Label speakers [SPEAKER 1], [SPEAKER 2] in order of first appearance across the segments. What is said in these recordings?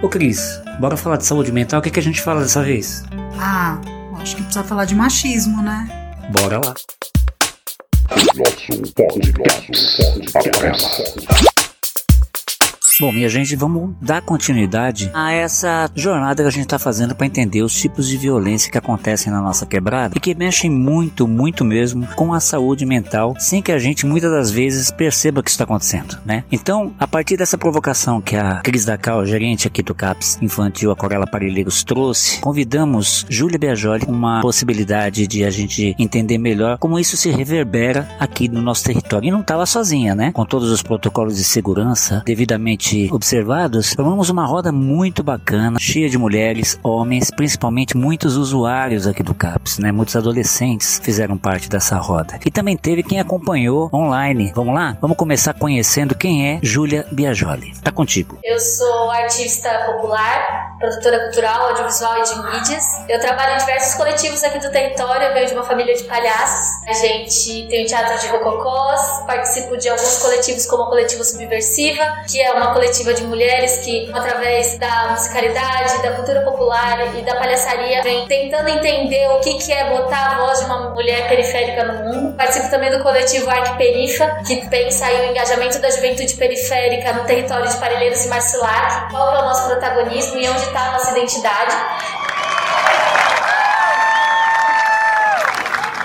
[SPEAKER 1] Ô Cris, bora falar de saúde mental, o que, que a gente fala dessa vez?
[SPEAKER 2] Ah, acho que precisa falar de machismo, né?
[SPEAKER 1] Bora lá.
[SPEAKER 3] Nosso podcast.
[SPEAKER 1] Bom, minha gente, vamos dar continuidade a essa jornada que a gente está fazendo para entender os tipos de violência que acontecem na nossa quebrada e que mexem muito, muito mesmo com a saúde mental, sem que a gente muitas das vezes perceba que está acontecendo, né? Então, a partir dessa provocação que a Cris Dacal, gerente aqui do CAPS Infantil Aquarela Parelheiros, trouxe, convidamos Júlia Biajoli uma possibilidade de a gente entender melhor como isso se reverbera aqui no nosso território. E não estava sozinha, né? Com todos os protocolos de segurança devidamente observados, formamos uma roda muito bacana, cheia de mulheres, homens, principalmente muitos usuários aqui do CAPS, né? Muitos adolescentes fizeram parte dessa roda. E também teve quem acompanhou online. Vamos lá? Vamos começar conhecendo quem é Júlia Biajoli. Tá contigo.
[SPEAKER 4] Eu sou artista popular, produtora cultural, audiovisual e de mídias. Eu trabalho em diversos coletivos aqui do território, eu venho de uma família de palhaços. A gente tem o Teatro de Rococós, participo de alguns coletivos como o Coletivo Subversiva, que é uma coletiva de mulheres que, através da musicalidade, da cultura popular e da palhaçaria, vem tentando entender o que, que é botar a voz de uma mulher periférica no mundo. Participo também do coletivo Arc Perifa, que pensa aí o engajamento da juventude periférica no território de Parelheiros e Marcilac, qual é o nosso protagonismo e onde está a nossa identidade.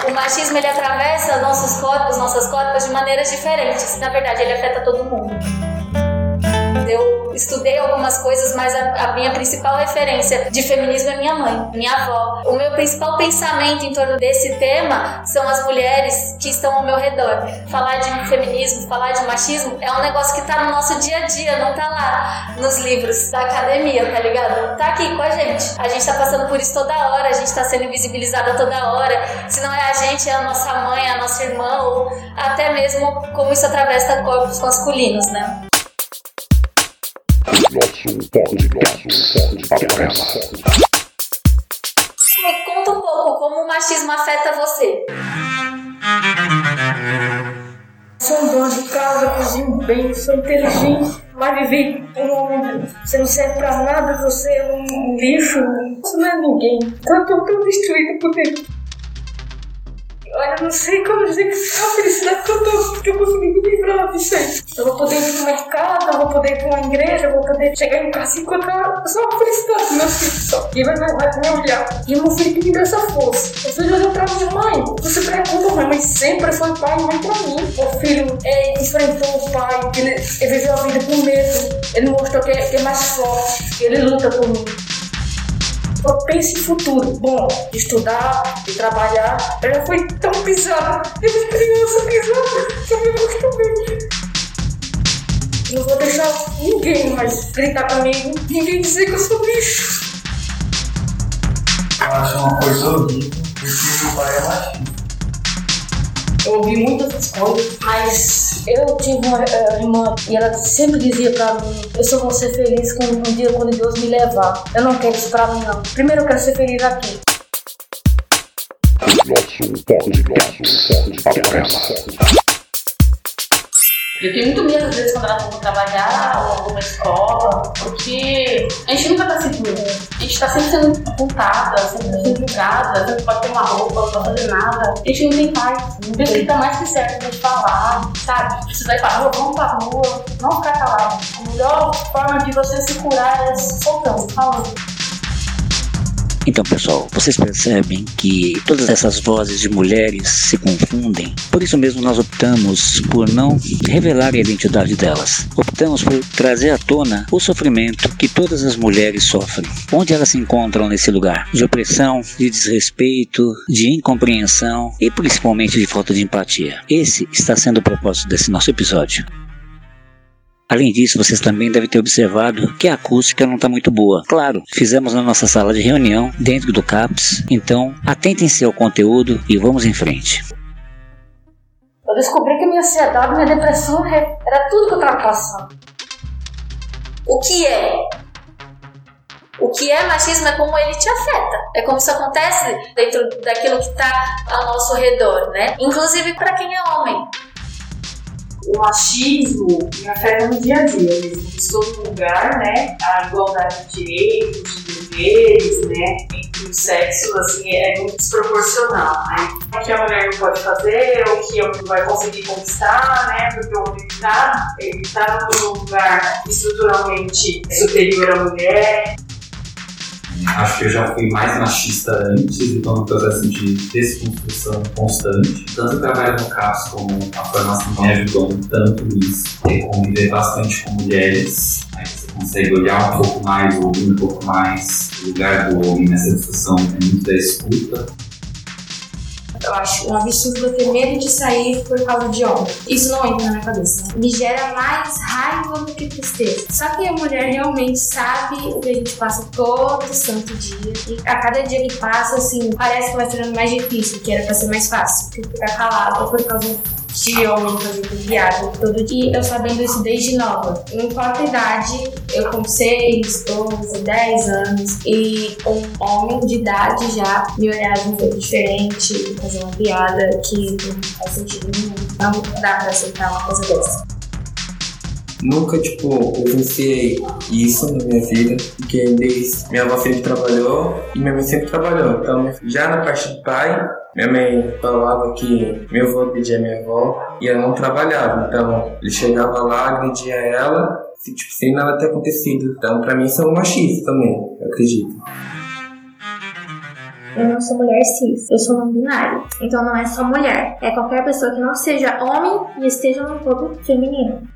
[SPEAKER 4] O machismo ele atravessa nossos corpos, nossas corpos de maneiras diferentes. Na verdade, ele afeta todo mundo. Eu estudei algumas coisas, mas a, a, minha principal referência de feminismo é minha mãe, minha avó. O meu principal pensamento em torno desse tema são as mulheres que estão ao meu redor. Falar de feminismo, falar de machismo é um negócio que tá no nosso dia a dia, não tá lá nos livros da academia, tá ligado? Tá aqui com a gente. A gente tá passando por isso toda hora, a gente tá sendo invisibilizada toda hora. Se não é a gente, é a nossa mãe, a nossa irmã, ou até mesmo como isso atravessa corpos masculinos, né?
[SPEAKER 3] Nosso podcast.
[SPEAKER 4] Me conta um pouco como o machismo afeta você.
[SPEAKER 5] Sou um dono de casa, cozinho bem, sou inteligente, mas vivi por um mundo. Você não serve pra nada, você é um lixo, você não é ninguém. Então eu tô tão destruída por dentro. Olha, eu não sei como dizer que é a felicidade que eu tô, que eu consegui me livrar disso aí. Eu vou poder ir pro mercado, eu vou poder ir pra uma igreja, eu vou poder chegar em casa e encontrar só a felicidade do meu filho só. E vai, vai, vai me olhar. E meu filho me deu essa força. Meu filho olhou pra mim, mãe, você preocupa, mãe, mas sempre foi pai e mãe pra mim. O filho é, enfrentou o pai, ele, ele viveu a vida com medo, ele mostrou que é, que é mais forte, ele luta por mim. Eu penso em futuro. Bom, estudar, de trabalhar. Eu já fui tão pisada. Desde criança pisada. Eu me acostumei. Não vou deixar ninguém mais gritar comigo. Ninguém dizer que eu sou bicho.
[SPEAKER 6] Eu acho uma coisa horrível. Porque meu pai é machista.
[SPEAKER 5] Eu ouvi muitas coisas, mas eu tive uma uh, irmã e ela sempre dizia pra mim: Eu só vou ser feliz quando, um dia quando Deus me levar. Eu não quero isso pra mim, não. Primeiro eu quero ser feliz aqui.
[SPEAKER 3] Nosso podcast.
[SPEAKER 7] Eu tenho muito medo, às vezes, quando ela for trabalhar ou alguma escola, porque a gente nunca tá seguro. A gente tá sempre sendo apontada, sempre sendo julgada, sempre pode ter uma roupa, não pode fazer nada. A gente não tem paz. Não tem que tá mais que certo de falar, sabe? Precisar ir pra rua, vamos pra rua, não ficar calado. A melhor forma de você se curar é soltando, falando.
[SPEAKER 1] Então, pessoal, vocês percebem que todas essas vozes de mulheres se confundem. Por isso mesmo nós optamos por não revelar a identidade delas. Optamos por trazer à tona o sofrimento que todas as mulheres sofrem. Onde elas se encontram nesse lugar? De opressão, de desrespeito, de incompreensão e principalmente de falta de empatia. Esse está sendo o propósito desse nosso episódio. Além disso, vocês também devem ter observado que a acústica não está muito boa. Claro, fizemos na nossa sala de reunião, dentro do CAPS, então atentem-se ao conteúdo e vamos em frente.
[SPEAKER 5] Eu descobri que minha ansiedade, minha depressão era tudo que eu estava passando.
[SPEAKER 4] O que é? O que é machismo é como ele te afeta. É como isso acontece dentro daquilo que está ao nosso redor, né? Inclusive para quem é homem.
[SPEAKER 3] O machismo me afeta no dia a dia mesmo. Estou num lugar, né? A igualdade de direitos, de deveres, né? Entre os sexos, assim, é muito desproporcional, né? O que a mulher não pode fazer, o que não vai conseguir conquistar, né? Porque o homem está ele tá num lugar estruturalmente superior à mulher.
[SPEAKER 6] Acho que eu já fui mais machista antes, então no processo de desconstrução constante. Tanto o trabalho no CAPS como a formação me ajudou tanto nisso. Ter conviver bastante com mulheres, aí você consegue olhar um pouco mais, ouvir um pouco mais. O lugar do homem nessa discussão é muito da escuta.
[SPEAKER 8] Eu acho um absurdo ter medo de sair por causa de homem. Isso não entra na minha cabeça. Me gera mais raiva do que tristeza. Só que a mulher realmente sabe o que a gente passa todo santo dia. E a cada dia que passa, assim, parece que vai sendo mais difícil, que era pra ser mais fácil. Porque ficar calado por causa de homem fazendo viagem todo dia, eu sabendo isso desde nova. Não importa a idade, eu com 6, 12, 10 anos, e um homem de idade já me olhar de um jeito diferente, fazer uma piada que não faz sentido nenhum. Não dá pra aceitar uma coisa dessa.
[SPEAKER 9] Nunca, tipo, presenciei isso na minha vida, porque desde minha avó sempre trabalhou e minha mãe sempre trabalhou. Então, já na parte do pai, minha mãe falava que meu avô pedia minha avó e ela não trabalhava. Então, ele chegava lá, agredia ela, se, tipo, sem nada ter acontecido. Então, pra mim, isso é um machismo também, eu acredito.
[SPEAKER 8] Eu não sou mulher cis, eu sou não binário. Então não é só mulher, é qualquer pessoa que não seja homem e esteja no corpo feminino.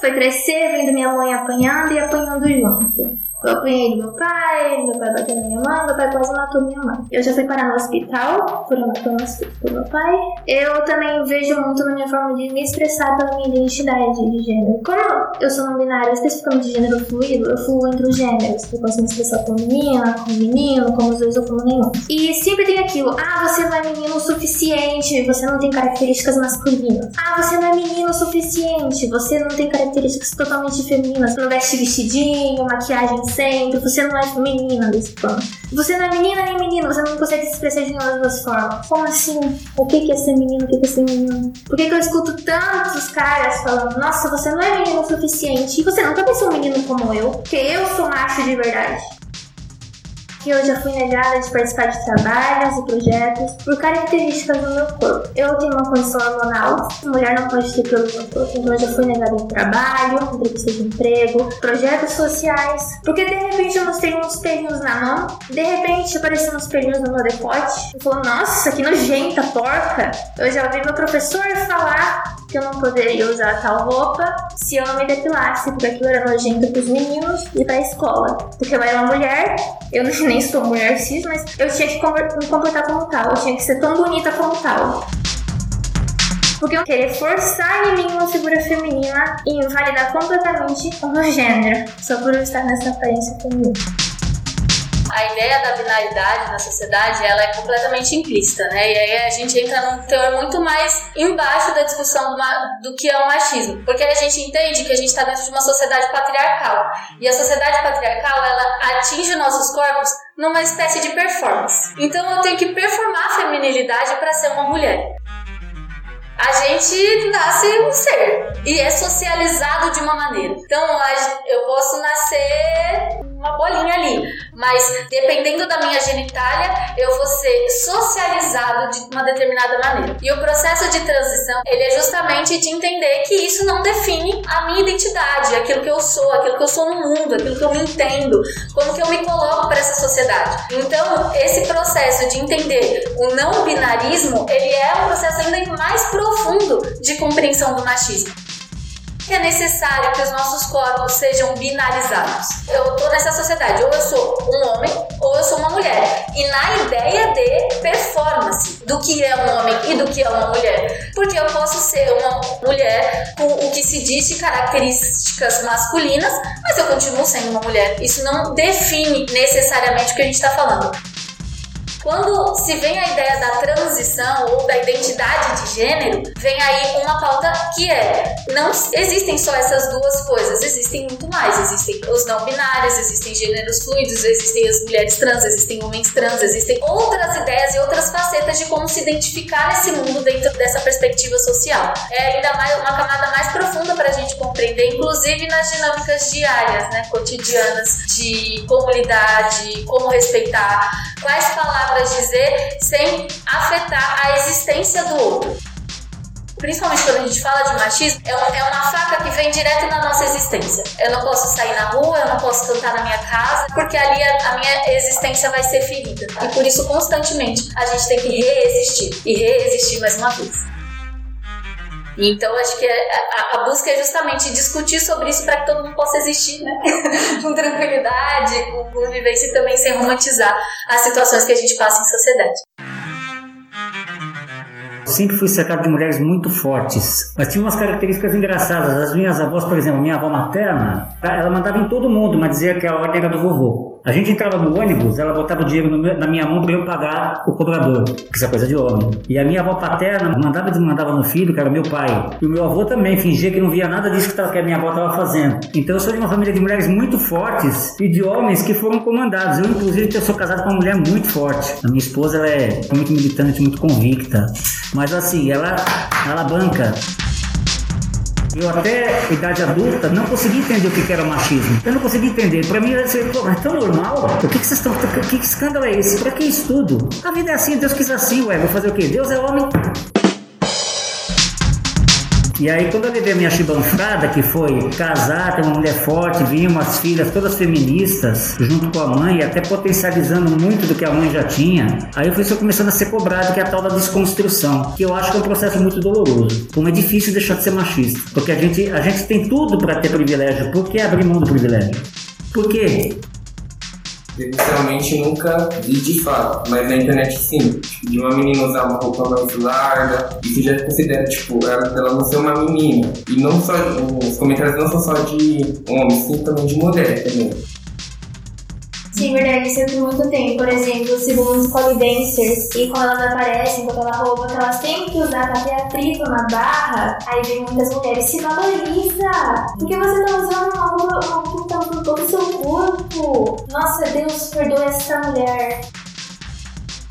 [SPEAKER 8] Foi crescer vendo minha mãe apanhando e apanhando junto. Eu apanhei do meu pai, meu pai bateu na minha mãe, meu pai quase matou minha mãe. Eu já fui parar no hospital por uma por meu pai. Eu também vejo muito na minha forma de me expressar pela minha identidade de gênero. Como eu sou não binária, especificamente de gênero fluido, eu fluo entre os gêneros. Eu posso me expressar como menina, como menino, como os dois ou como nenhum. E sempre tem aquilo, ah, você não é menino o suficiente, você não tem características masculinas. Ah, você não é menino o suficiente, você não tem características totalmente femininas. Não veste vestidinho, maquiagem você não é menina desse plano. Você não é menina nem menino, você não consegue se expressar de nenhuma das formas. Como assim? O que é ser menino? O que é ser menino? Por que, que eu escuto tantos caras falando, nossa, você não é menino o suficiente? E você nunca pensou um menino como eu? Porque eu sou macho de verdade que eu já fui negada de participar de trabalhos e projetos por características do meu corpo. Eu tenho uma condição hormonal, mulher não pode ter pelo meu corpo, então eu já fui negada em trabalho, entrevista de emprego, projetos sociais, porque de repente eu mostrei uns pelinhos na mão, de repente apareceram uns pelinhos no meu decote, e falou, nossa, que nojenta, porca. Eu já ouvi meu professor falar que eu não poderia usar tal roupa se eu não me depilasse, porque aquilo era nojento pros meninos e pra escola. Porque eu era uma mulher, eu nem sou mulher cis, mas eu tinha que me comportar como tal, eu tinha que ser tão bonita como tal. Porque eu queria forçar em mim uma figura feminina e invalidar completamente o meu gênero, só por eu estar nessa aparência feminina
[SPEAKER 4] a ideia da binaridade na sociedade ela é completamente implícita, né? E aí a gente entra num teor muito mais embaixo da discussão do, do que é o machismo, porque a gente entende que a gente está dentro de uma sociedade patriarcal e a sociedade patriarcal ela atinge nossos corpos numa espécie de performance. Então eu tenho que performar a feminilidade para ser uma mulher. A gente nasce um ser e é socializado de uma maneira. Então eu posso nascer uma bolinha ali. Mas dependendo da minha genitália, eu vou ser socializado de uma determinada maneira. E o processo de transição, ele é justamente de entender que isso não define a minha identidade, aquilo que eu sou, aquilo que eu sou no mundo, aquilo que eu me entendo, como que eu me coloco para essa sociedade. Então, esse processo de entender o não binarismo, ele é um processo ainda mais profundo de compreensão do machismo que é necessário que os nossos corpos sejam binarizados. Eu tô nessa sociedade, ou eu sou um homem ou eu sou uma mulher. E na ideia de performance do que é um homem e do que é uma mulher. Porque eu posso ser uma mulher com o que se diz de características masculinas, mas eu continuo sendo uma mulher. Isso não define necessariamente o que a gente está falando Quando se vem a ideia da transição ou da identidade de gênero, vem aí uma pauta que é: não existem só essas duas coisas, existem muito mais. Existem os não binários, existem gêneros fluidos, existem as mulheres trans, existem homens trans, existem outras ideias e outras facetas de como se identificar nesse mundo dentro dessa perspectiva social. É ainda mais uma camada mais profunda para a gente compreender, inclusive nas dinâmicas diárias, né, cotidianas de comunidade, como respeitar, quais palavras dizer sem afetar a existência do outro principalmente quando a gente fala de machismo, é uma, é uma faca que vem direto na nossa existência. Eu não posso sair na rua, eu não posso cantar na minha casa, porque ali a, a minha existência vai ser ferida. E por isso, constantemente, a gente tem que reexistir e reexistir mais uma vez. Então, acho que é, a, a, busca é justamente discutir sobre isso para que todo mundo possa existir, né? com tranquilidade, com convivência e também sem romantizar as situações que a gente passa em sociedade
[SPEAKER 1] sempre fui cercado de mulheres muito fortes, mas tinha umas características engraçadas. As minhas avós, por exemplo, minha avó materna, ela mandava em todo mundo, mas dizia que a ordem era do vovô. A gente entrava no ônibus, ela botava o dinheiro meu, na minha mão para eu pagar o cobrador, que isso é coisa de homem. E a minha avó paterna mandava e desmandava no filho, que era meu pai. E o meu avô também fingia que não via nada disso que, que a minha avó estava fazendo. Então eu sou de uma família de mulheres muito fortes e de homens que foram comandados. Eu, inclusive, eu sou casado com uma mulher muito forte. A minha esposa ela é muito militante, muito convicta. Mas assim, ela, ela banca eu até idade adulta não consegui entender o que era machismo. Eu não consegui entender. Para mim, é tão normal. O que, que vocês estão. Que, que escândalo é esse? Para que estudo? A vida é assim, Deus quis assim, ué. Vou fazer o quê? Deus é homem. E aí, quando eu levei a minha chibanfrada, que foi casar, ter uma mulher forte, vinham umas filhas todas feministas, junto com a mãe, até potencializando muito do que a mãe já tinha, aí eu fui só começando a ser cobrado, que é a tal da desconstrução, que eu acho que é um processo muito doloroso. Como é difícil deixar de ser machista, porque a gente, a gente tem tudo para ter privilégio, por que abrir mão do privilégio? Por quê?
[SPEAKER 9] Presencialmente nunca vi de fato, mas na internet sim. Tipo, de uma menina usar uma roupa mais larga, isso já considera, tipo, ela, ela não ser uma menina. E não só, os comentários não são só de homens, sim também de mulher também.
[SPEAKER 8] Sim, verdade, sempre muito tem. Por exemplo, segundo os polidancers, e quando elas aparecem com aquela roupa que elas têm que usar pra ter atrito na barra, aí vem muitas mulheres, se valoriza! Porque você tá usando uma roupa, uma roupa que tá por todo o seu corpo? Nossa, Deus, perdoa essa mulher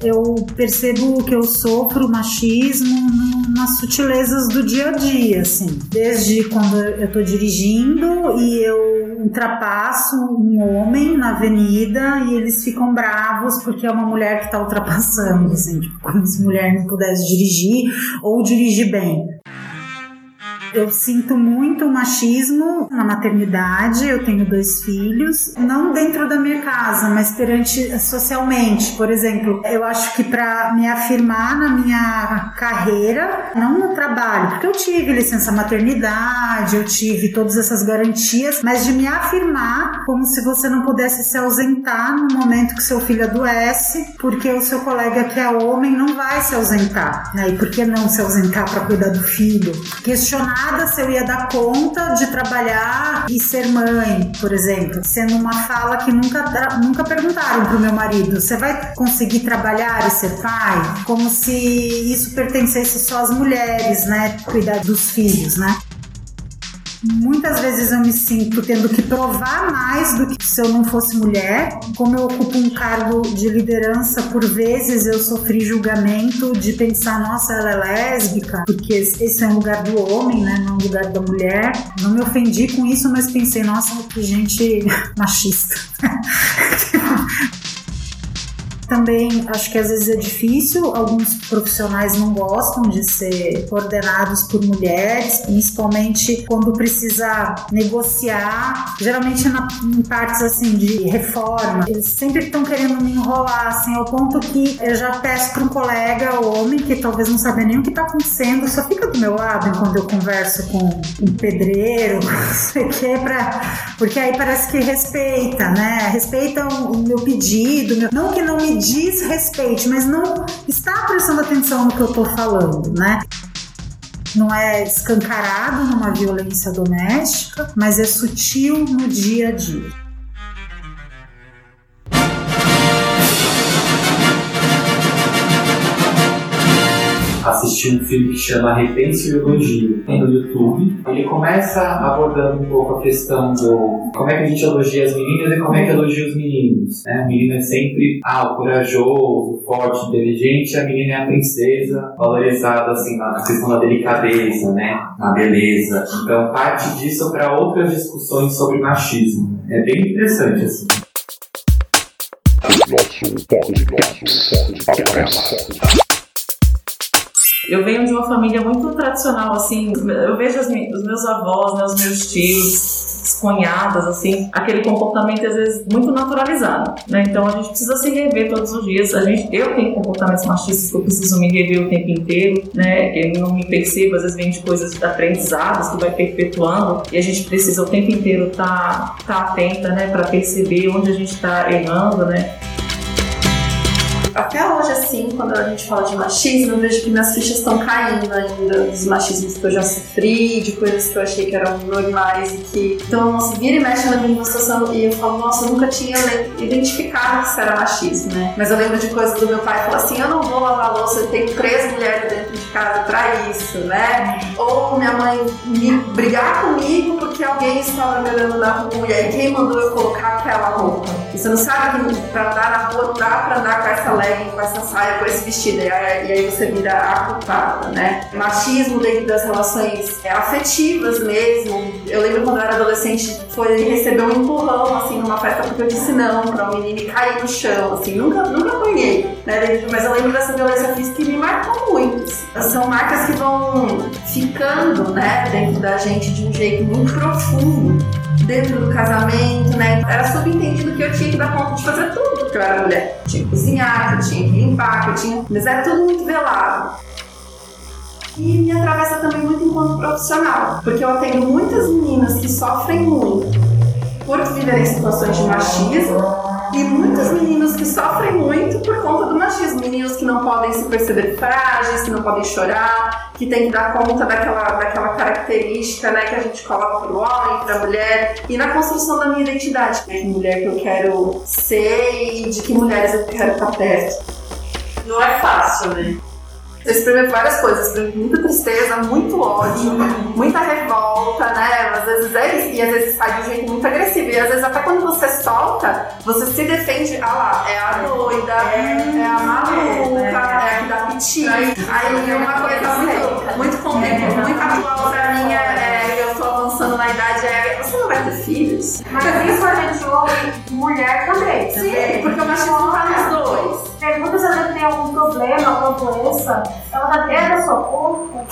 [SPEAKER 2] eu percebo que eu sofro machismo nas sutilezas do dia a dia, assim. Desde quando eu tô dirigindo e eu ultrapasso um homem na avenida e eles ficam bravos porque é uma mulher que tá ultrapassando, assim, tipo, como se mulher não pudesse dirigir ou dirigir bem. Eu sinto muito machismo na maternidade. Eu tenho dois filhos, não dentro da minha casa, mas perante socialmente. Por exemplo, eu acho que para me afirmar na minha carreira, não no trabalho, porque eu tive licença maternidade, eu tive todas essas garantias, mas de me afirmar como se você não pudesse se ausentar no momento que seu filho adoece, porque o seu colega que é homem não vai se ausentar, né? E por que não se ausentar para cuidar do filho? Questionar se eu ia dar conta de trabalhar e ser mãe, por exemplo. Sendo uma fala que nunca, nunca perguntaram pro meu marido: você vai conseguir trabalhar e ser pai? Como se isso pertencesse só às mulheres, né? Cuidar dos filhos, né? Muitas vezes eu me sinto tendo que provar mais do que se eu não fosse mulher. Como eu ocupo um cargo de liderança, por vezes eu sofri julgamento de pensar, nossa, ela é lésbica, porque esse é um lugar do homem, né? Não é um lugar da mulher. Não me ofendi com isso, mas pensei, nossa, que gente machista. Também acho que às vezes é difícil, alguns profissionais não gostam de ser coordenados por mulheres, principalmente quando precisa negociar, geralmente na, em partes assim de reforma. Eles sempre estão querendo me enrolar, assim, ao ponto que eu já peço para um colega homem que talvez não sabe nem o que está acontecendo, só fica do meu lado enquanto eu converso com um pedreiro, não pra, porque aí parece que respeita, né? Respeita o meu pedido, meu, não que não me diz respeite, mas não está prestando atenção no que eu estou falando, né? Não é escancarado numa violência doméstica, mas é sutil no dia a dia.
[SPEAKER 6] Assistir um filme que chama Repense o Elogio no YouTube. Ele começa abordando um pouco a questão do como é que a gente elogia as meninas e como é que elogia os meninos. Né? O menino é sempre ah, o corajoso, forte, inteligente, a menina é a princesa, valorizada assim na questão da delicadeza, né? na beleza. Então parte disso para outras discussões sobre machismo. É bem interessante assim.
[SPEAKER 10] Eu venho de uma família muito tradicional, assim. Eu vejo os meus avós, né, os meus tios, as cunhadas, assim, aquele comportamento às vezes muito naturalizado, né? Então a gente precisa se rever todos os dias. A gente, eu tenho comportamentos machistas que eu preciso me rever o tempo inteiro, né? Eu não me percebo, às vezes vem de coisas aprendizadas que vai perpetuando e a gente precisa o tempo inteiro estar tá, tá atenta, né? Para perceber onde a gente está errando, né?
[SPEAKER 11] Até hoje, assim, quando a gente fala de machismo, eu vejo que minhas fichas estão caindo ainda dos machismos que eu já sofri, de coisas que eu achei que eram normais e que. Então, nossa, vira e mexe na minha situação e eu falo, nossa, eu nunca tinha identificado que isso era machismo, né? Mas eu lembro de coisas do meu pai falar assim: eu não vou lavar louça, eu tenho três mulheres dentro de casa pra isso, né? Ou minha mãe me brigar comigo porque alguém estava me olhando na rua e aí quem mandou eu colocar aquela roupa? Você não sabe que pra andar na rua dá pra andar com essa com essa saia, com esse vestido. E aí, e aí você vira a culpada, né? Machismo dentro das relações é, afetivas mesmo. Eu lembro quando eu era adolescente, foi receber um empurrão, assim, numa festa porque eu disse não pra um menino e caí no chão, assim. Nunca, nunca apanhei, né? Mas eu lembro dessa violência física que me marcou muito. São marcas que vão ficando, né, dentro da gente de um jeito muito profundo dentro do casamento, né? Era subentendido que eu tinha que dar conta de fazer tudo eu era mulher. Tinha que cozinhar, que eu tinha que limpar, que eu tinha. Mas era tudo muito velado. E me atravessa também muito enquanto profissional, porque eu atendo muitas meninas que sofrem muito por viverem situações de machismo e muitos meninos que sofrem muito por conta do machismo. Meninos que não podem se perceber frágeis, que não podem chorar, que tem que dar conta daquela, daquela característica né, que a gente coloca para o homem, para a mulher. E na construção da minha identidade, que mulher que eu quero ser e de que mulheres eu quero estar perto.
[SPEAKER 3] Não é fácil, né?
[SPEAKER 11] Eu experimento várias coisas, experimento muita tristeza, muito ódio, muita revolta, né? Às vezes é isso, e às vezes sai de um jeito muito agressivo. E às vezes até quando você solta, você se defende, ah lá, é a doida, é, é a maluca, é, a que dá piti. Aí uma coisa muito, muito contente, filhos.
[SPEAKER 12] Mas isso a gente ouve mulher também.
[SPEAKER 11] Sim, porque o machismo tá nos dois.
[SPEAKER 12] Pergunta se a gente tem algum problema, alguma doença. Ela tá dentro da sua conta.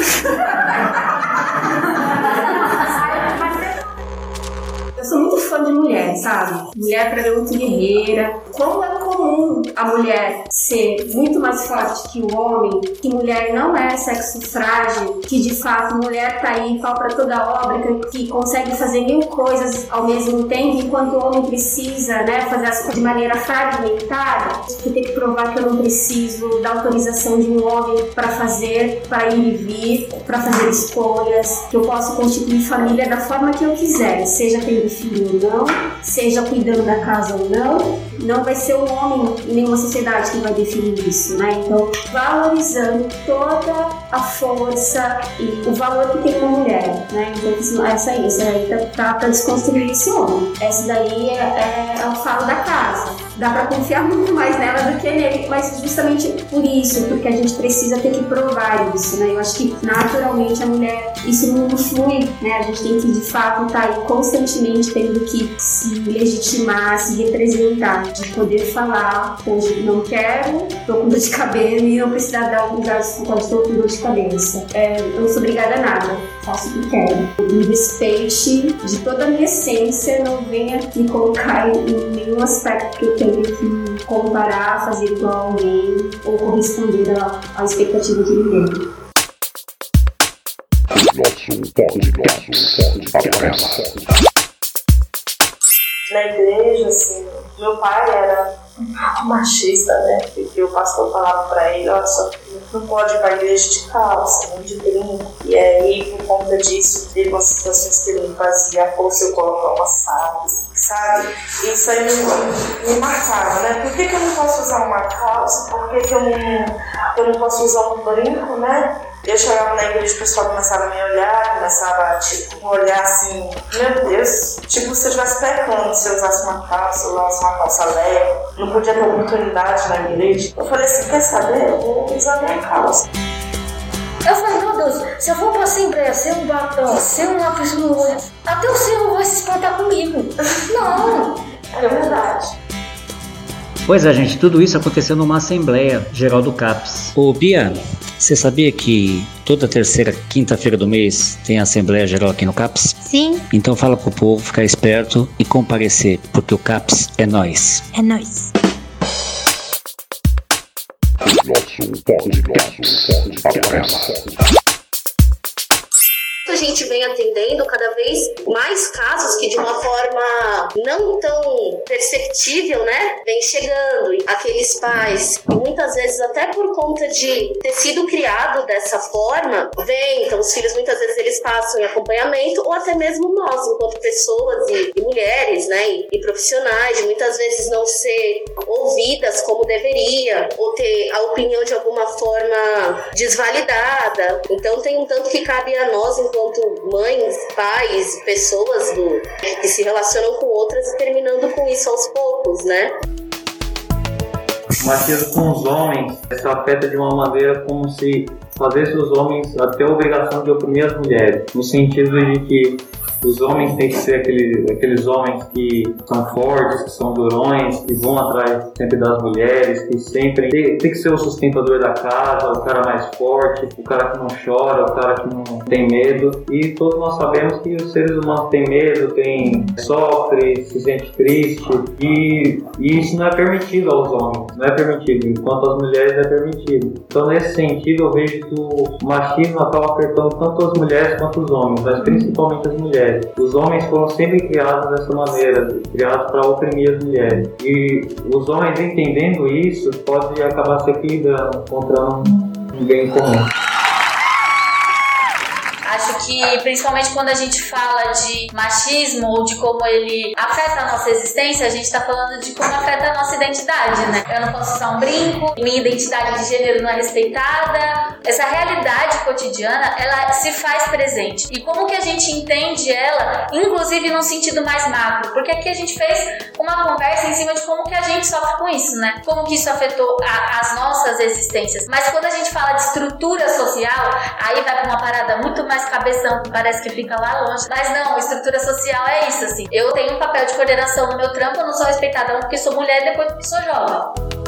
[SPEAKER 11] Eu sou muito fã de mulher, sabe? Mulher pra mim é muito guerreira. Como é comum a mulher ser muito mais forte que o homem, que mulher não é sexo frágil, que de fato mulher tá aí, pau pra toda obra, que consegue fazer mil coisas ao mesmo tempo, enquanto o homem precisa, né, fazer as coisas de maneira fragmentada, que tem que provar que eu não preciso da autorização de um homem para fazer, para ir e vir, para fazer escolhas, que eu posso constituir família da forma que eu quiser, seja tendo filho ou não, seja cuidando da casa ou não, não vai ser o homem em nenhuma sociedade que vai definir isso, né? Então, valorizando toda a força e o valor que tem uma mulher, né? Então, essa aí, essa aí tá, tá pra desconstruir esse homem. Essa daí é, é, é o falo da casa. Dá pra confiar muito mais nela do que nele, mas justamente por isso, porque a gente precisa ter que provar isso, né? Eu acho que naturalmente a mulher, isso não flui, né? A gente tem que de fato estar tá aí constantemente tendo que se legitimar, se representar, de poder falar, hoje não quero, tô com dor de cabeça e não precisar dar um lugar de estou com dor de cabeça. É, eu não sou obrigada a nada, faço o que quero. Me respeite de toda a minha essência, não venha me colocar em nenhum aspecto que eu tenho que comparar, fazer igual a alguém ou corresponder à expectativa de ninguém. Nosso nosso
[SPEAKER 3] pode, Na igreja, assim, meu pai era machista, né? Porque o pastor falava pra ele, olha só, não pode ir pra igreja de calça, nem de brinco. E aí, por conta disso, teve umas situações que ele me fazia força eu colocar uma sabe? Sabe? Isso aí me, me marcava, né? Por que, que eu não posso usar uma calça? Por que, que eu, não, eu não posso usar um brinco, né? Eu chegava na igreja, o pessoal começava a me olhar, começava, tipo, um olhar assim, meu Deus, tipo, se eu estivesse pecando se eu usasse uma calça, eu usasse uma calça leve, não podia ter oportunidade na igreja. Eu falei assim, quer saber? Eu vou usar minha calça.
[SPEAKER 5] Eu falei, meu Deus, se eu for pra Assembleia sem um batom, sem um lápis no olho, até o Senhor vai se espantar comigo. Não,
[SPEAKER 3] é verdade.
[SPEAKER 1] Pois é, gente, tudo isso aconteceu numa Assembleia Geral do CAPS. Ô, Bia, você sabia que toda terceira quinta-feira do mês tem Assembleia Geral aqui no CAPS?
[SPEAKER 8] Sim.
[SPEAKER 1] Então fala pro povo ficar esperto e comparecer, porque o CAPS é nós.
[SPEAKER 8] É nós.
[SPEAKER 13] Pode, Pode, Pode, A gente vem atendendo cada vez mais casos que de uma forma não tão perceptível, né? Vem chegando. Aqueles pais, muitas vezes até por conta de ter sido criado dessa forma, vem, então os filhos muitas vezes eles passam em acompanhamento, ou até mesmo nós, enquanto pessoas e, e mulheres, né? E, e profissionais, de muitas vezes não ser ouvidas como deveria, ou ter a opinião de alguma forma desvalidada. Então tem um tanto que cabe a nós, enquanto mães, pais, pessoas do, que se relacionam com outras e terminando com isso aos poucos, né?
[SPEAKER 6] O machismo com os homens se afeta de uma maneira como se fazesse os homens até a obrigação de oprimir as mulheres, no sentido de que os homens têm que ser aquele, aqueles homens que são fortes, que são durões, que vão atrás sempre das mulheres, que sempre tem, tem que ser o sustentador da casa, o cara mais forte, o cara que não chora, o cara que não tem medo. E todos nós sabemos que os seres humanos têm medo, têm, sofre, se sente triste e, e isso não é permitido aos homens, não é permitido, enquanto às mulheres é permitido. Então nesse sentido eu vejo que o machismo acaba afetando tanto as mulheres quanto os homens, mas principalmente as mulheres. Os homens foram sempre criados dessa maneira, criados para oprimir as mulheres. E os homens entendendo isso, pode acabar se equilibrando, encontrando um bem comum.
[SPEAKER 4] Que, principalmente quando a gente fala de machismo ou de como ele afeta a nossa existência, a gente tá falando de como afeta a nossa identidade, né? Eu não posso usar um brinco, minha identidade de gênero não é respeitada. Essa realidade cotidiana, ela se faz presente. E como que a gente entende ela, inclusive num sentido mais macro? Porque aqui a gente fez uma conversa em cima de como que a gente sofre com isso, né? Como que isso afetou a, as nossas existências. Mas quando a gente fala de estrutura social, aí vai pra uma parada muito mais que parece que fica lá longe. Mas não, estrutura social é isso, assim. Eu tenho um papel de coordenação no meu trampo, eu não sou respeitada porque sou mulher e depois porque sou jovem.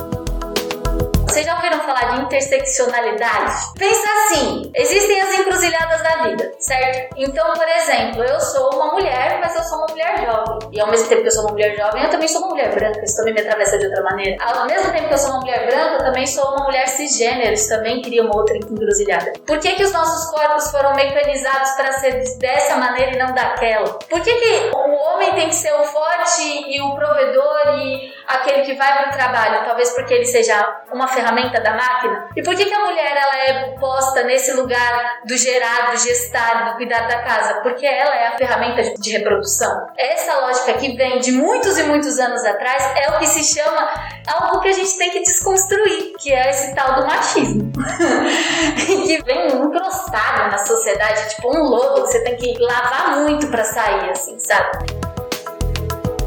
[SPEAKER 4] Vocês já ouviram falar de interseccionalidade? Pensa assim: existem as encruzilhadas da vida, certo? Então, por exemplo, eu sou uma mulher, mas eu sou uma mulher jovem. E ao mesmo tempo que eu sou uma mulher jovem, eu também sou uma mulher branca. Isso também me atravessa de outra maneira. Ao mesmo tempo que eu sou uma mulher branca, eu também sou uma mulher cisgênero. Isso também cria uma outra encruzilhada. Por que, que os nossos corpos foram mecanizados para ser dessa maneira e não daquela? Por que, que o homem tem que ser o forte e o provedor e aquele que vai para o trabalho? Talvez porque ele seja uma ferramenta da máquina? E por que, que a mulher ela é posta nesse lugar do gerar, do gestar, do cuidar da casa? Porque ela é a ferramenta de reprodução. Essa lógica que vem de muitos e muitos anos atrás é o que se chama algo que a gente tem que desconstruir, que é esse tal do machismo. que vem encrostado na sociedade, tipo um lobo você tem que lavar muito para sair, assim, sabe?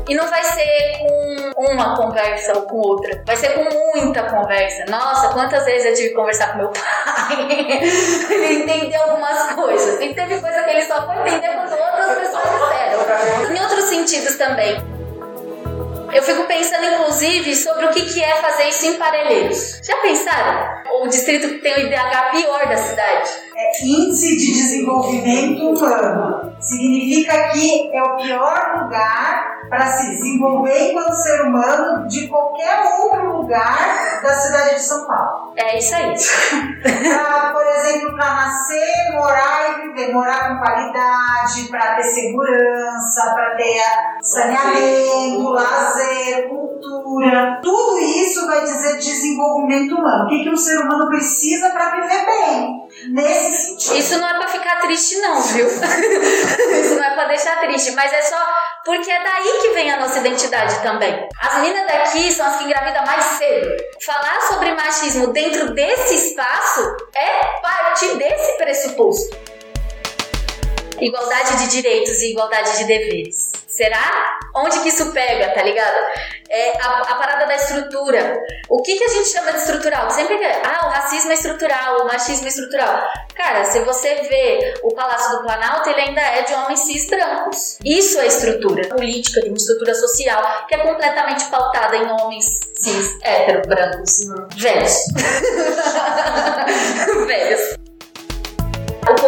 [SPEAKER 4] E não vai ser com uma conversa ou com outra. Vai ser com muita conversa. Nossa, quantas vezes eu tive que conversar com meu pai. ele entendeu algumas coisas. E teve coisa que ele só foi entender quando outras pessoas disseram. Em outros sentidos também. Eu fico pensando, inclusive, sobre o que, é fazer isso em Parelheiros. Já pensaram? O distrito que tem o IDH pior da cidade.
[SPEAKER 2] É índice de desenvolvimento humano. Significa que é o pior lugar para se desenvolver enquanto ser humano de qualquer outro lugar da cidade de São Paulo.
[SPEAKER 4] É isso aí.
[SPEAKER 2] pra, por exemplo, para nascer, morar e viver, morar com qualidade, para ter segurança, para ter saneamento, lazer, cultura. Tudo desenvolvimento humano. O que, que um ser humano precisa para viver bem. Nesse sentido.
[SPEAKER 4] Isso não é pra ficar triste, não, viu? Isso não é pra deixar triste, mas é só porque é daí que vem a nossa identidade também. As minas daqui são as que engravidam mais cedo. Falar sobre machismo dentro desse espaço é partir desse pressuposto. Igualdade de direitos e igualdade de deveres. Será? Onde que isso pega, tá ligado? É a, a parada da estrutura. O que, que a gente chama de estrutural? Sempre que ah, o racismo é estrutural, o machismo é estrutural. Cara, se você vê o Palácio do Planalto, ele ainda é de homens cis brancos. Isso é estrutura política, de uma estrutura social que é completamente pautada em homens cis, hétero, brancos, velhos. velhos.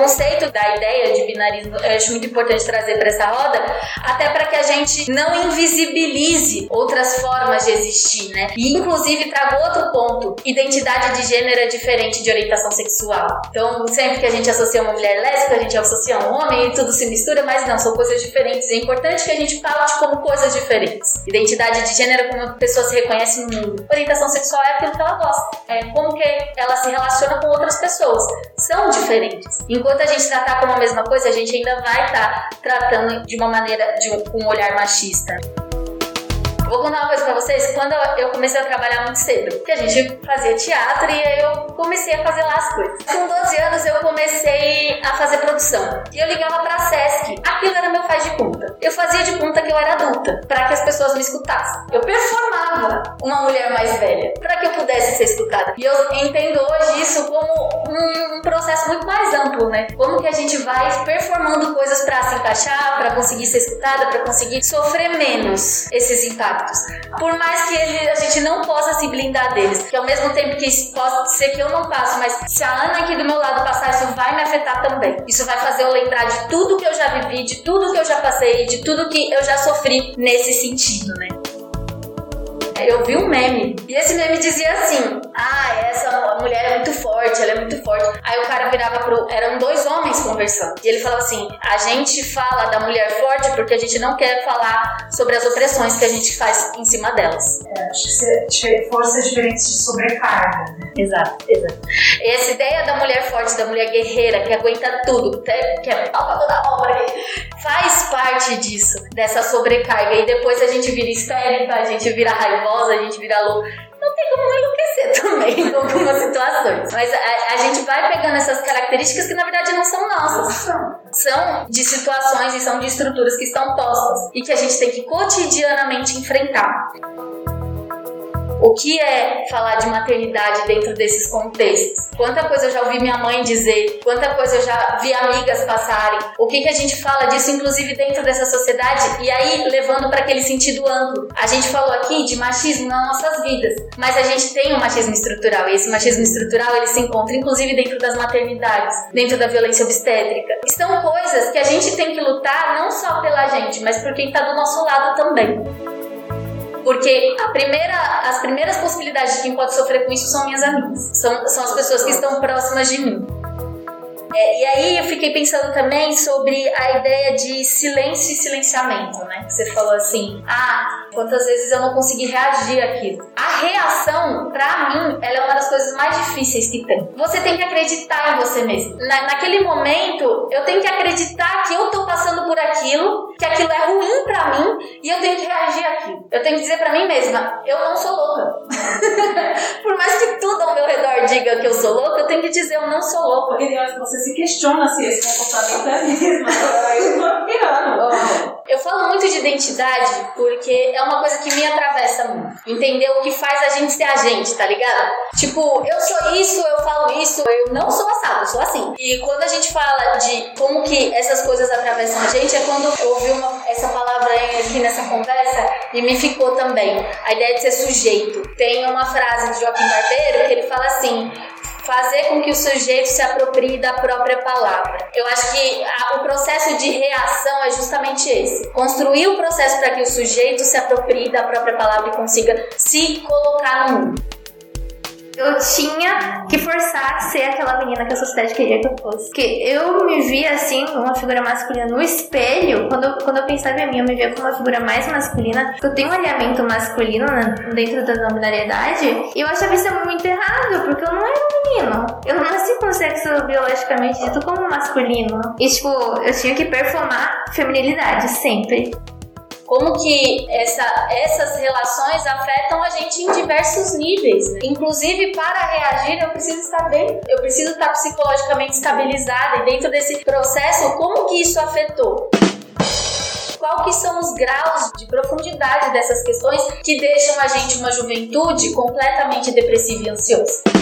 [SPEAKER 4] Conceito da ideia de binarismo eu acho muito importante trazer para essa roda, até para que a gente não invisibilize outras formas de existir, né? E inclusive trago outro ponto: identidade de gênero é diferente de orientação sexual. Então, sempre que a gente associa uma mulher lésbica, a gente associa um homem e tudo se mistura, mas não, são coisas diferentes. É importante que a gente fale como coisas diferentes. Identidade de gênero é como a pessoa se reconhece no mundo. Orientação sexual é aquilo que ela gosta, é como que ela se relaciona com outras pessoas. São diferentes. Enquanto a gente tratar como a mesma coisa, a gente ainda vai estar tá tratando de uma maneira, de com um olhar machista. Vou contar uma coisa pra vocês. Quando eu comecei a trabalhar muito cedo, porque a gente fazia teatro e aí eu comecei a fazer lá as coisas. Com 12 anos eu comecei a fazer produção. E eu ligava pra Sesc. Aquilo era meu faz de conta. Eu fazia de conta que eu era adulta, para que as pessoas me escutassem. Eu performava uma mulher mais velha, para que eu pudesse ser escutada. E eu entendo hoje isso como um processo muito mais amplo, né? Como que a gente vai performando coisas para se encaixar, para conseguir ser escutada, para conseguir sofrer menos esses impactos impactos. Por mais que ele, a gente não possa se blindar deles. Que ao mesmo tempo que isso pode ser que eu não passo, mas se a Ana aqui do meu lado passar, isso vai me afetar também. Isso vai fazer eu lembrar de tudo que eu já vivi, de tudo que eu já passei, de tudo que eu já sofri nesse sentido, né? Eu vi um meme. E esse meme dizia assim: Ah, essa mulher é muito forte, ela é muito forte. Aí o cara virava pro. Eram dois homens conversando. E ele falava assim: A gente fala da mulher forte porque a gente não quer falar sobre as opressões que a gente faz em cima delas.
[SPEAKER 2] É, acho que força é diferente de sobrecarga.
[SPEAKER 4] Exato, exato. Essa ideia da mulher forte, da mulher guerreira, que aguenta tudo, que é palma toda obra, faz parte disso, dessa sobrecarga. E depois a gente vira histérica, a gente vira raivosa a gente vira louco. Não tem como enlouquecer também em algumas situações. Mas a, a, gente vai pegando essas características que na verdade não são nossas. São de situações e são de estruturas que estão postas e que a gente tem que cotidianamente enfrentar. O que é falar de maternidade dentro desses contextos? Quanta coisa eu já ouvi minha mãe dizer, quanta coisa eu já vi amigas passarem. O que, que a gente fala disso, inclusive dentro dessa sociedade? E aí, levando para aquele sentido amplo. A gente falou aqui de machismo nas nossas vidas, mas a gente tem um machismo estrutural e esse machismo estrutural ele se encontra inclusive dentro das maternidades, dentro da violência obstétrica. São coisas que a gente tem que lutar não só pela gente, mas por quem está do nosso lado também. Porque primeira, as primeiras possibilidades de quem pode sofrer com isso são minhas amigas. São, são as pessoas que estão próximas de mim. É, e aí eu fiquei pensando também sobre a ideia de silêncio e silenciamento, né? Você falou assim, ah, quantas vezes eu não consegui reagir àquilo. A reação, pra mim, ela é uma das coisas mais difíceis que tem. Você tem que acreditar em você mesmo. Na, naquele momento, eu tenho que acreditar que eu tô passando por aquilo, que aquilo é ruim pra mim e eu tenho que reagir àquilo. Eu tenho que dizer pra mim mesma, eu não sou louca. por mais que tudo ao meu redor diga que eu sou louca, eu tenho que dizer, eu não sou louca.
[SPEAKER 10] Porque você se questiona se esse comportamento é mesmo. eu tô.
[SPEAKER 4] Eu falo muito de identidade porque é uma coisa que me atravessa muito. Entender o que faz a gente ser a gente, tá ligado? Tipo, eu sou isso, eu falo isso, eu não sou assado, eu sou assim. E quando a gente fala de como que essas coisas atravessam a gente, é quando eu ouvi uma, essa palavra aqui nessa conversa e me ficou também. A ideia de ser sujeito. Tem uma frase de Joaquim Barbeiro que ele fala assim: fazer com que o sujeito se aproprie da própria palavra. Eu acho que a, o processo de reação é justamente esse: construir o processo para que o sujeito se aproprie da própria palavra e consiga se colocar no mundo.
[SPEAKER 8] Eu tinha que forçar a ser aquela menina que a sociedade queria que eu fosse. Porque eu me via assim, uma figura masculina no espelho, quando, eu- quando eu pensava em mim, eu me via como uma figura mais masculina. Eu tenho um alinhamento masculino né, dentro da não binariedade, e eu achava isso muito errado, porque eu não era um menino. Eu não nasci com sexo biologicamente dito como masculino. E tipo, eu tinha que performar feminilidade sempre.
[SPEAKER 4] Como que essa, essas relações afetam a gente em diversos níveis. né? Inclusive, para reagir, eu preciso estar bem, eu preciso estar psicologicamente estabilizada e dentro desse processo, como que isso afetou? Qual que são os graus de profundidade dessas questões que deixam a gente uma juventude completamente depressiva e ansiosa?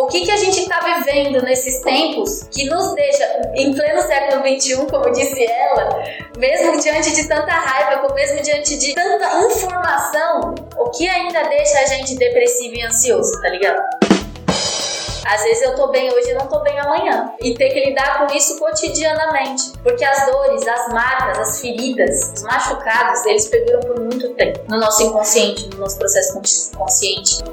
[SPEAKER 4] O que, que a gente está vivendo nesses tempos que nos deixa, em pleno século XXI, como disse ela, mesmo diante de tanta raiva, mesmo diante de tanta informação, o que ainda deixa a gente depressivo e ansioso, tá ligado? Às vezes eu tô bem hoje e não tô bem amanhã. E ter que lidar com isso cotidianamente. Porque as dores, as marcas, as feridas, os machucados, eles perduram por muito tempo no nosso inconsciente, no nosso processo consci- consciente.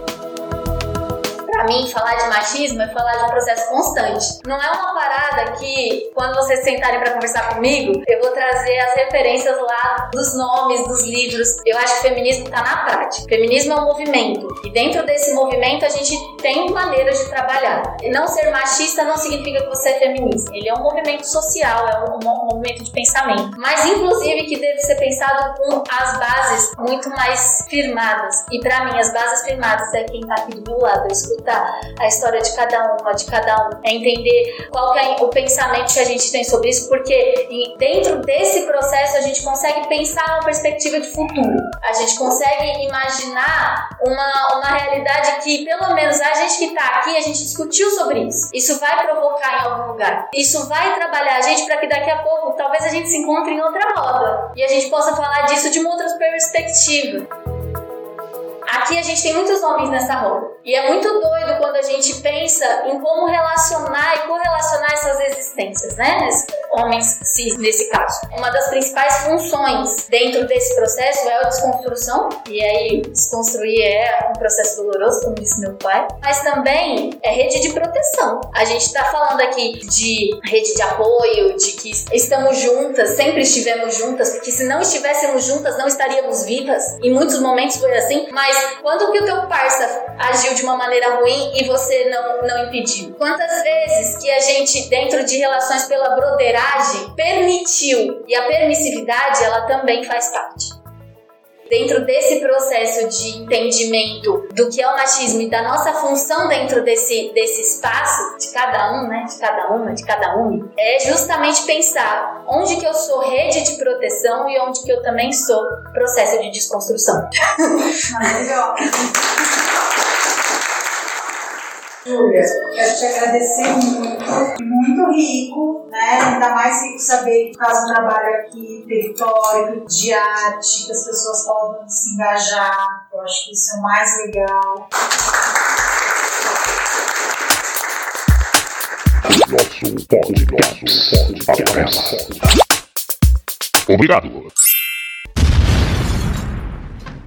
[SPEAKER 4] Pra mim, falar de machismo é falar de um processo constante. Não é uma parada que, quando vocês sentarem pra conversar comigo, eu vou trazer as referências lá dos nomes, dos livros. Eu acho que o feminismo tá na prática. O feminismo é um movimento. E dentro desse movimento, a gente tem maneiras de trabalhar. E não ser machista não significa que você é feminista. Ele é um movimento social, é um, um movimento de pensamento. Mas, inclusive, que deve ser pensado com as bases muito mais firmadas. E pra mim, as bases firmadas é quem tá aqui do meu lado, é escutar a história de cada uma, de cada um, é entender qual que é o pensamento que a gente tem sobre isso, porque dentro desse processo a gente consegue pensar uma perspectiva de futuro. A gente consegue imaginar uma, uma realidade que, pelo menos a gente que tá aqui, a gente discutiu sobre isso. Isso vai provocar em algum lugar. Isso vai trabalhar a gente para que daqui a pouco talvez a gente se encontre em outra roda e a gente possa falar disso de uma outra perspectiva. Aqui a gente tem muitos homens nessa roda. E é muito doido quando a gente pensa em como relacionar e correlacionar essas existências, né? Homens cis, nesse caso. Uma das principais funções dentro desse processo é a desconstrução. E aí, desconstruir é um processo doloroso, como disse meu pai. Mas também é rede de proteção. A gente tá falando aqui de rede de apoio, de que estamos juntas, sempre estivemos juntas, porque se não estivéssemos juntas, não estaríamos vivas. Em muitos momentos foi assim. Mas quando que o teu parça agiu de uma maneira ruim e você não, não impediu? Quantas vezes que a gente, dentro de relações pela broderagem, permitiu? E a permissividade, ela também faz parte. Dentro desse processo de entendimento do que é o machismo e da nossa função dentro desse, desse espaço, de cada um, né? De cada uma, de cada um, é justamente pensar onde que eu sou rede de proteção e onde que eu também sou processo de desconstrução.
[SPEAKER 2] Júlia, quero te agradecer muito, muito rico, né? Ainda mais rico saber que faz um trabalho aqui território, de arte, que as pessoas podem se engajar. Eu acho que isso é o mais legal.
[SPEAKER 14] Nosso podcast. Obrigado.